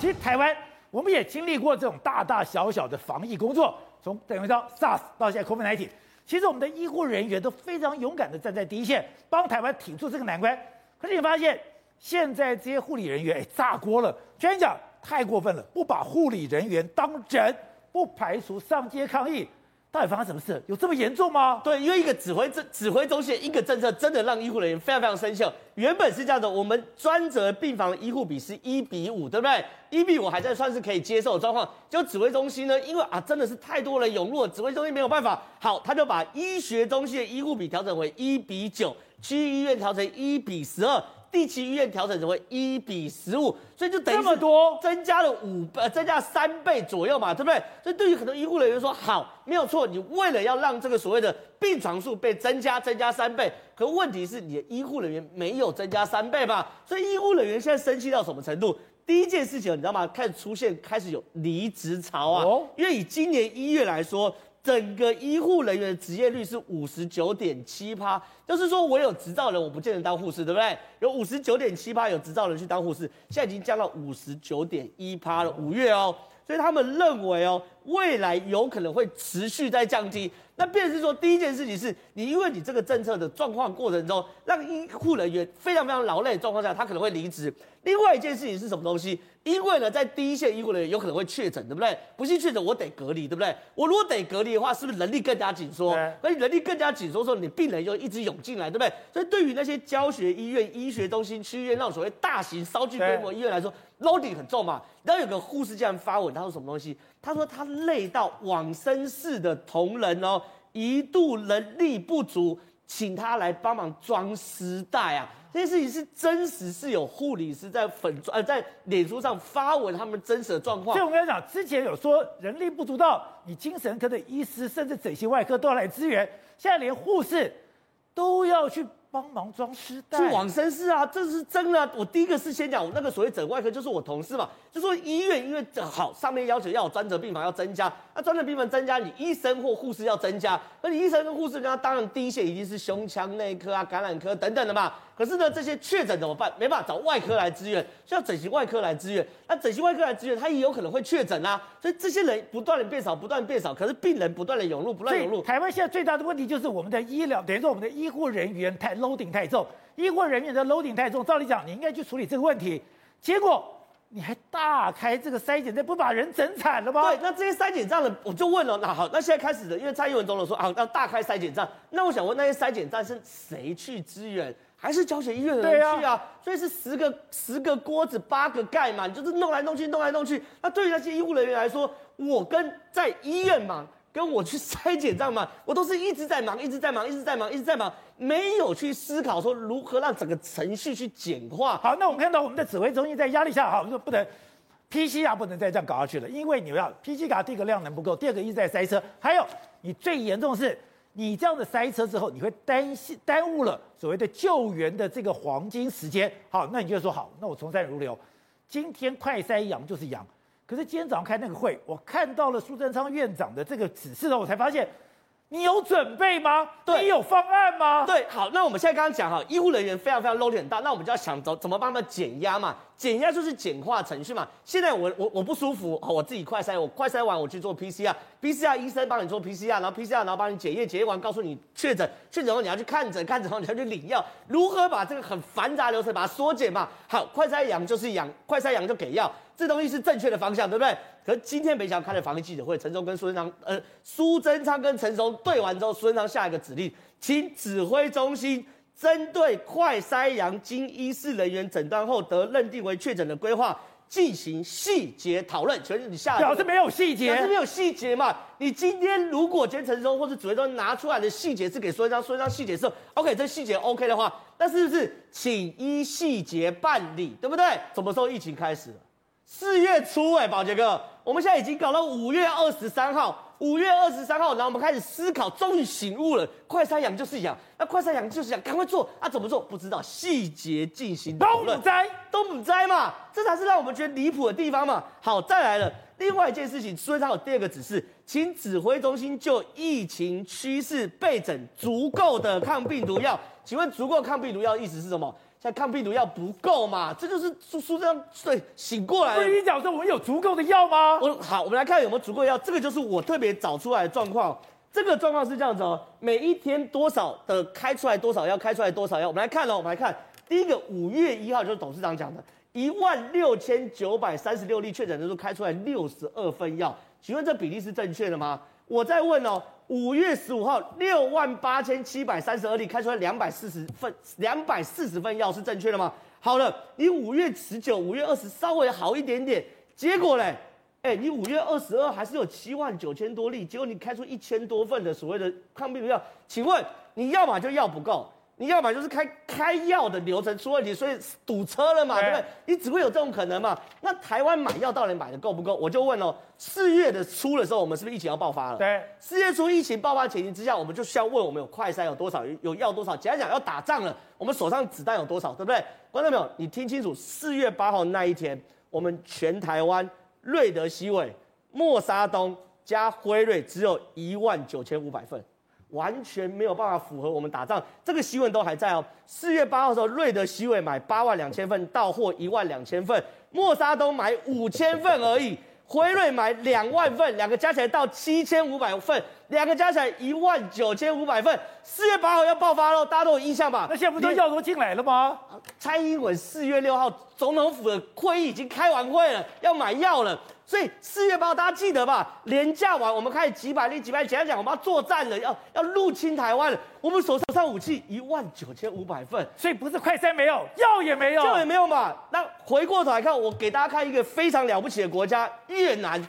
其实台湾我们也经历过这种大大小小的防疫工作，从等于说 SARS 到现在 COVID-19，其实我们的医护人员都非常勇敢的站在第一线，帮台湾挺住这个难关。可是你发现，现在这些护理人员哎炸锅了，居然讲太过分了，不把护理人员当人，不排除上街抗议。到底发生什么事？有这么严重吗？对，因为一个指挥政指挥中心的一个政策，真的让医护人员非常非常生气。原本是这样的，我们专责病房的医护比是一比五，对不对？一比五还在算是可以接受的状况。就指挥中心呢，因为啊真的是太多人涌入了，指挥中心没有办法，好，他就把医学中心的医护比调整为一比九，区域医院调成一比十二。地区医院调整成为一比十五，所以就等于这么多，增加了五倍，增加三倍左右嘛，对不对？所以对于很多医护人员说，好，没有错，你为了要让这个所谓的病床数被增加，增加三倍，可问题是你的医护人员没有增加三倍嘛？所以医护人员现在生气到什么程度？第一件事情你知道吗？开始出现，开始有离职潮啊，哦、因为以今年一月来说。整个医护人员的职业率是五十九点七趴，就是说我有执照人，我不见得当护士，对不对？有五十九点七趴有执照人去当护士，现在已经降到五十九点一趴了，五月哦，所以他们认为哦，未来有可能会持续在降低。那便是说，第一件事情是你因为你这个政策的状况过程中，让医护人员非常非常劳累的状况下，他可能会离职。另外一件事情是什么东西？因为呢，在第一线医护人员有可能会确诊，对不对？不幸确诊，我得隔离，对不对？我如果得隔离的话，是不是人力更加紧缩？而且人力更加紧缩的时候，你病人就一直涌进来，对不对？所以对于那些教学医院、医学中心、区医院那种所谓大型烧具规模医院来说，loading 很重嘛。然后有个护士这样发文，他说什么东西？他说他累到往生室的同仁哦，一度人力不足，请他来帮忙装尸袋啊。这件事情是真实，是有护理师在粉呃在脸书上发文，他们真实的状况。所以我跟你讲，之前有说人力不足到你精神科的医师，甚至整形外科都要来支援，现在连护士都要去。帮忙装尸袋，去往生室啊，这是真的。我第一个是先讲我那个所谓整外科，就是我同事嘛，就说医院因为好上面要求要有专责病房要增加，那专责病房增加，你医生或护士要增加，那你医生跟护士，那当然第一线一定是胸腔内科啊、感染科等等的嘛。可是呢，这些确诊怎么办？没办法找外科来支援，需要整形外科来支援。那整形外科来支援，他也有可能会确诊啊。所以这些人不断的变少，不断变少。可是病人不断的涌入，不断涌入。台湾现在最大的问题就是我们的医疗，等于说我们的医护人员太 loading 太重，医护人员的 loading 太重。照理讲，你应该去处理这个问题，结果你还大开这个筛检站，不把人整惨了吗？对，那这些筛检站的，我就问了，那好，那现在开始的，因为蔡英文总统说啊，要大开筛检站，那我想问那些筛检站是谁去支援？还是教学医院的人去啊，啊所以是十个十个锅子八个盖嘛，你就是弄来弄去弄来弄去。那对于那些医护人员来说，我跟在医院忙，跟我去筛检站嘛，我都是一直在忙，一直在忙，一直在忙，一直在忙，没有去思考说如何让整个程序去简化。好，那我们看到我们的指挥中心在压力下，好，说不能 PCR 不能再这样搞下去了，因为你要 PCR 第一个量能不够，第二个一直在塞车，还有你最严重的是。你这样的塞车之后，你会担心耽误了所谓的救援的这个黄金时间。好，那你就说好，那我从善如流，今天快塞阳就是阳。可是今天早上开那个会，我看到了苏贞昌院长的这个指示后，我才发现。你有准备吗？对，你有方案吗？对，好，那我们现在刚刚讲哈，医护人员非常非常 load 很大，那我们就要想怎怎么帮他们减压嘛？减压就是简化程序嘛。现在我我我不舒服，我自己快筛，我快筛完我去做 PCR，PCR 医生帮你做 PCR，然后 PCR 然后帮你检验，检验完告诉你确诊，确诊后你要去看诊，看诊后你要去领药，如何把这个很繁杂流程把它缩减嘛？好，快筛阳就是阳，快筛阳就给药，这东西是正确的方向，对不对？可是今天没想到开了防疫记者会，陈松跟苏贞昌，呃，苏贞昌跟陈松对完之后，苏贞昌下一个指令，请指挥中心针对快筛阳经医师人员诊断后得认定为确诊的规划进行细节讨论。全是你下表示没有细节，表示没有细节嘛？你今天如果今天陈时中或者指挥中心拿出来的细节是给苏贞昌，苏贞昌细节是 OK，这细节 OK 的话，那是不是请依细节办理，对不对？什么时候疫情开始？四月初，哎，宝杰哥，我们现在已经搞到五月二十三号，五月二十三号，然后我们开始思考，终于醒悟了，快三阳就是阳，那快三阳就是阳，赶快做啊！怎么做？不知道，细节进行讨论。都不摘，都不摘嘛，这才是让我们觉得离谱的地方嘛。好，再来了，另外一件事情，所以他有第二个指示，请指挥中心就疫情趋势备诊足够的抗病毒药。请问足够抗病毒药的意思是什么？现在抗病毒药不够嘛，这就是苏苏这样对醒过来了。不是你讲说我们有足够的药吗？我好，我们来看有没有足够的药，这个就是我特别找出来的状况。这个状况是这样子哦，每一天多少的开出来多少药，开出来多少药，我们来看哦，我们来看第一个五月一号就是董事长讲的。一万六千九百三十六例确诊人数开出来六十二份药，请问这比例是正确的吗？我再问哦，五月十五号六万八千七百三十二例开出来两百四十份，两百四十份药是正确的吗？好了，你五月十九、五月二十稍微好一点点，结果嘞，哎，你五月二十二还是有七万九千多例，结果你开出一千多份的所谓的抗病毒药，请问你要么就药不够。你要么就是开开药的流程出问题，所以堵车了嘛，对不对？你只会有这种可能嘛？那台湾买药到底买的够不够？我就问哦，四月的初的时候，我们是不是疫情要爆发了？对，四月初疫情爆发前提之下，我们就需要问我们有快筛有多少，有药多少？简单讲，要打仗了，我们手上子弹有多少，对不对？观众朋友，你听清楚，四月八号那一天，我们全台湾瑞德西韦、莫沙东加辉瑞只有一万九千五百份。完全没有办法符合我们打仗，这个席位都还在哦。四月八号的时候，瑞德席位买八万两千份，到货一万两千份；莫沙都买五千份而已，辉瑞买两万份，两个加起来到七千五百份，两个加起来一万九千五百份。四月八号要爆发喽，大家都有印象吧？那现在不都药都进来了吗？蔡英文四月六号总统府的会议已经开完会了，要买药了。所以四月八号大家记得吧？廉价完，我们开始几百例、几百例，简单讲，我们要作战了，要要入侵台湾了。我们手上武器一万九千五百份，所以不是快餐没有，药也没有，药也没有嘛。那回过头来看，我给大家看一个非常了不起的国家——越南。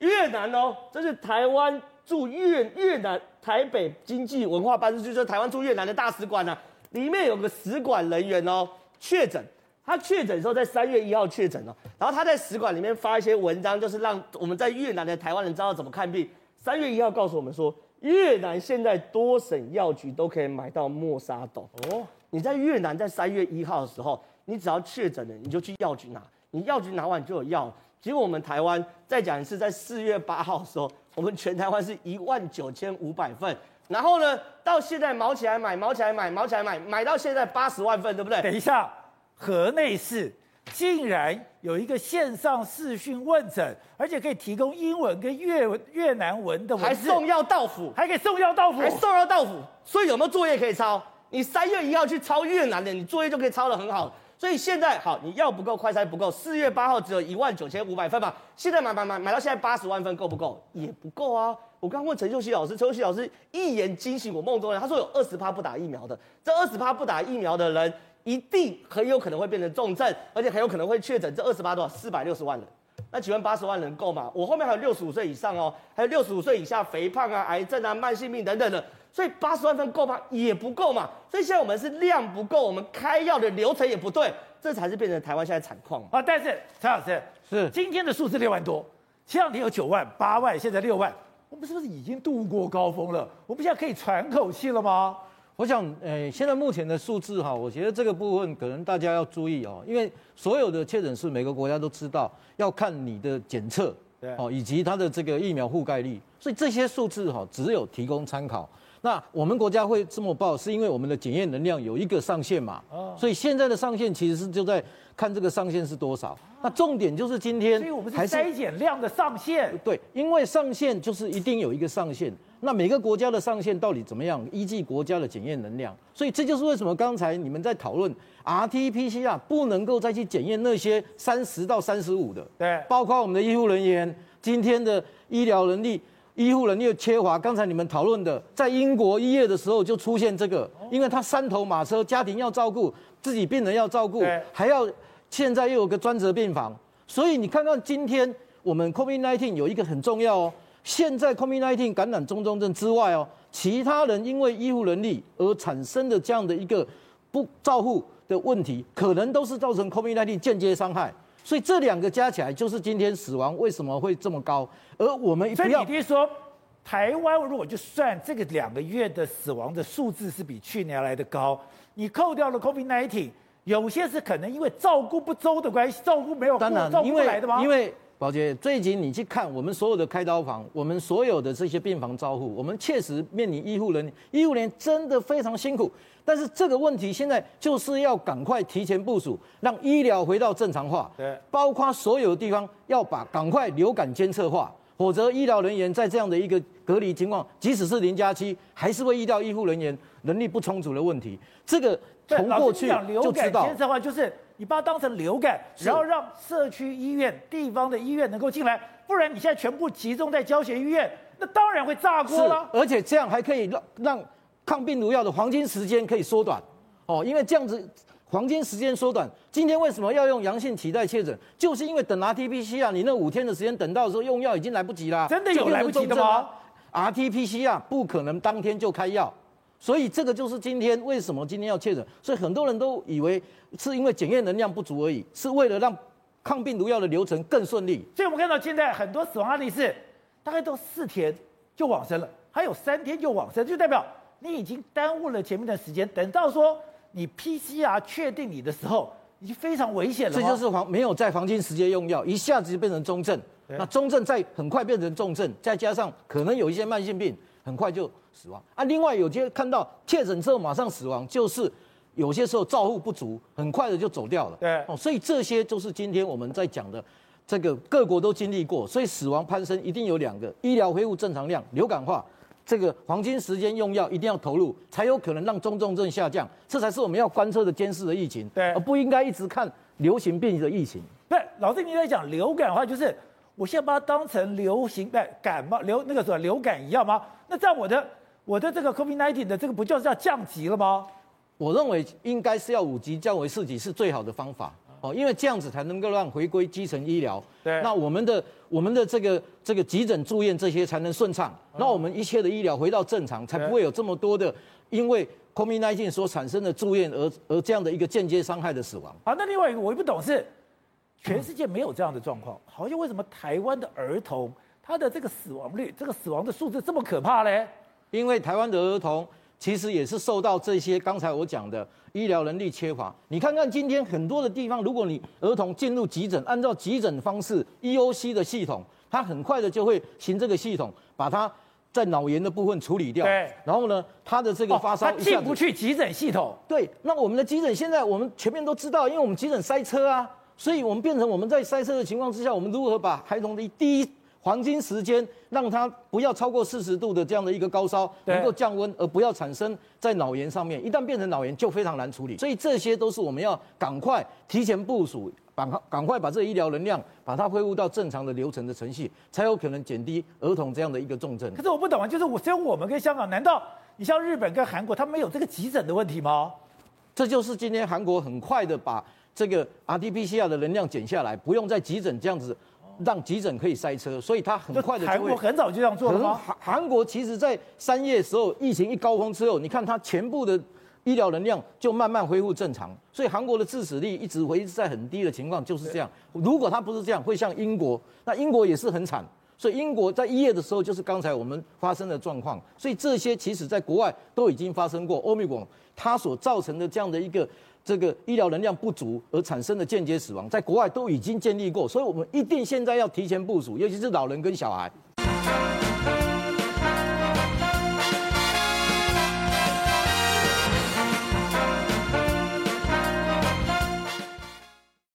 越南哦，这是台湾驻越越南台北经济文化办事处，就是台湾驻越南的大使馆呢、啊，里面有个使馆人员哦确诊。他确诊的时候在三月一号确诊了，然后他在使馆里面发一些文章，就是让我们在越南的台湾人知道怎么看病。三月一号告诉我们说，越南现在多省药局都可以买到莫沙东。哦，你在越南在三月一号的时候，你只要确诊了，你就去药局拿，你药局拿完就有药。结果我们台湾再讲一次，在四月八号的时候，我们全台湾是一万九千五百份，然后呢，到现在毛起来买，毛起来买，毛起来买，买到现在八十万份，对不对？等一下。河内市竟然有一个线上视讯问诊，而且可以提供英文跟越越南文的还送药到府，还可以送药到府，还送药到府。所以有没有作业可以抄？你三月一号去抄越南的，你作业就可以抄的很好。所以现在好，你药不够，快筛不够。四月八号只有一万九千五百份嘛，现在买买买买到现在八十万份够不够？也不够啊。我刚问陈秀熙老师，陈秀熙老师一言惊醒我梦中人，他说有二十趴不打疫苗的，这二十趴不打疫苗的人。一定很有可能会变成重症，而且很有可能会确诊。这二十八多少？四百六十万人。那请问八十万人够吗？我后面还有六十五岁以上哦，还有六十五岁以下肥胖啊、癌症啊、慢性病等等的。所以八十万份够吗？也不够嘛。所以现在我们是量不够，我们开药的流程也不对，这才是变成台湾现在惨况啊。但是陈老师是今天的数字六万多，前两天有九万、八万，现在六万，我们是不是已经度过高峰了？我们现在可以喘口气了吗？我想，诶，现在目前的数字哈，我觉得这个部分可能大家要注意哦，因为所有的确诊数，每个国家都知道要看你的检测，对，哦，以及它的这个疫苗覆盖率，所以这些数字哈，只有提供参考。那我们国家会这么报，是因为我们的检验能量有一个上限嘛，所以现在的上限其实是就在看这个上限是多少。那重点就是今天，所以我们是筛检量的上限，对，因为上限就是一定有一个上限。那每个国家的上限到底怎么样？依据国家的检验能量，所以这就是为什么刚才你们在讨论 RT-PCR 不能够再去检验那些三十到三十五的，对，包括我们的医护人员今天的医疗能力，医护人力缺乏。刚才你们讨论的，在英国一月的时候就出现这个，因为他三头马车，家庭要照顾，自己病人要照顾，还要现在又有个专责病房，所以你看看今天我们 COVID-19 有一个很重要哦。现在 COVID-19 感染中重症之外哦，其他人因为医护能力而产生的这样的一个不照护的问题，可能都是造成 COVID-19 间接伤害。所以这两个加起来，就是今天死亡为什么会这么高。而我们不要，所以你说，台湾如果就算这个两个月的死亡的数字是比去年来的高，你扣掉了 COVID-19，有些是可能因为照顾不周的关系，照顾没有，当然，照顾不来的吗？因为。宝杰，最近你去看我们所有的开刀房，我们所有的这些病房招护，我们确实面临医护人员，医护人员真的非常辛苦。但是这个问题现在就是要赶快提前部署，让医疗回到正常化。对，包括所有的地方要把赶快流感监测化，否则医疗人员在这样的一个隔离情况，即使是零加七，还是会遇到医护人员能力不充足的问题。这个从过去就知道。监测化就是你把它当成流感，然后让社区医院、地方的医院能够进来，不然你现在全部集中在教学医院，那当然会炸锅了。而且这样还可以让让。抗病毒药的黄金时间可以缩短，哦，因为这样子黄金时间缩短。今天为什么要用阳性替代确诊？就是因为等 RT-PCR，你那五天的时间等到的时候用药已经来不及了。真的有来不及的吗？RT-PCR 不可能当天就开药，所以这个就是今天为什么今天要确诊。所以很多人都以为是因为检验能量不足而已，是为了让抗病毒药的流程更顺利。所以我们看到现在很多死亡案例是大概都四天就往生了，还有三天就往生，就代表。你已经耽误了前面的时间，等到说你 PCR 确定你的时候，已经非常危险了。这就是黄没有在黄金时间用药，一下子就变成中症，那中症再很快变成重症，再加上可能有一些慢性病，很快就死亡啊。另外有些看到确诊之后马上死亡，就是有些时候照护不足，很快的就走掉了。对哦，所以这些就是今天我们在讲的，这个各国都经历过，所以死亡攀升一定有两个：医疗恢复正常量、流感化。这个黄金时间用药一定要投入，才有可能让中重症下降，这才是我们要观测的监视的疫情，对，而不应该一直看流行病的疫情。对，老师你在讲流感的话，就是我现在把它当成流行对感冒流那个什么流感一样吗？那这样我的我的这个 COVID-19 的这个不就是要降级了吗？我认为应该是要五级降为四级是最好的方法。哦，因为这样子才能够让回归基层医疗，对，那我们的我们的这个这个急诊住院这些才能顺畅，那、嗯、我们一切的医疗回到正常，才不会有这么多的因为 COVID-19 所产生的住院而而这样的一个间接伤害的死亡。啊，那另外一个我也不懂是，全世界没有这样的状况，好像为什么台湾的儿童他的这个死亡率，这个死亡的数字这么可怕嘞？因为台湾的儿童。其实也是受到这些刚才我讲的医疗能力缺乏。你看看今天很多的地方，如果你儿童进入急诊，按照急诊方式 EOC 的系统，它很快的就会行这个系统，把它在脑炎的部分处理掉。对。然后呢，他的这个发烧，他进不去急诊系统。对。那我们的急诊现在我们全面都知道，因为我们急诊塞车啊，所以我们变成我们在塞车的情况之下，我们如何把孩童的第一。黄金时间让它不要超过四十度的这样的一个高烧，能够降温，而不要产生在脑炎上面。一旦变成脑炎，就非常难处理。所以这些都是我们要赶快提前部署，赶快赶快把这个医疗能量把它恢复到正常的流程的程序，才有可能减低儿童这样的一个重症。可是我不懂啊，就是我只有我们跟香港，难道你像日本跟韩国，他没有这个急诊的问题吗？这就是今天韩国很快的把这个 RT-PCR 的能量减下来，不用在急诊这样子。让急诊可以塞车，所以他很快的。韩国很早就这样做了吗？韩韩国其实，在三月的时候，疫情一高峰之后，你看它全部的医疗能量就慢慢恢复正常，所以韩国的致死率一直维持在很低的情况，就是这样。如果它不是这样，会像英国，那英国也是很惨。所以英国在一月的时候，就是刚才我们发生的状况。所以这些其实在国外都已经发生过。欧米伽它所造成的这样的一个。这个医疗能量不足而产生的间接死亡，在国外都已经建立过，所以我们一定现在要提前部署，尤其是老人跟小孩。